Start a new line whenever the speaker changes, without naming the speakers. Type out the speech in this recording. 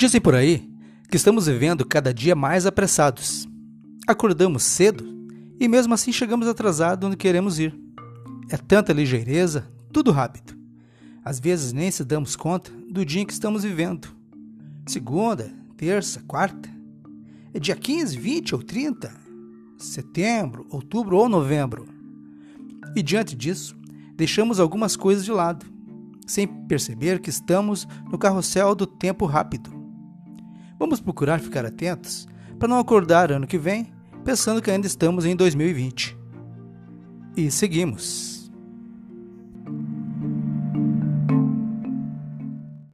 Dizem por aí que estamos vivendo cada dia mais apressados. Acordamos cedo e mesmo assim chegamos atrasados onde queremos ir. É tanta ligeireza, tudo rápido. Às vezes nem se damos conta do dia em que estamos vivendo. Segunda, terça, quarta. É dia 15, 20 ou 30? Setembro, outubro ou novembro? E diante disso, deixamos algumas coisas de lado, sem perceber que estamos no carrossel do tempo rápido. Vamos procurar ficar atentos para não acordar ano que vem pensando que ainda estamos em 2020. E seguimos.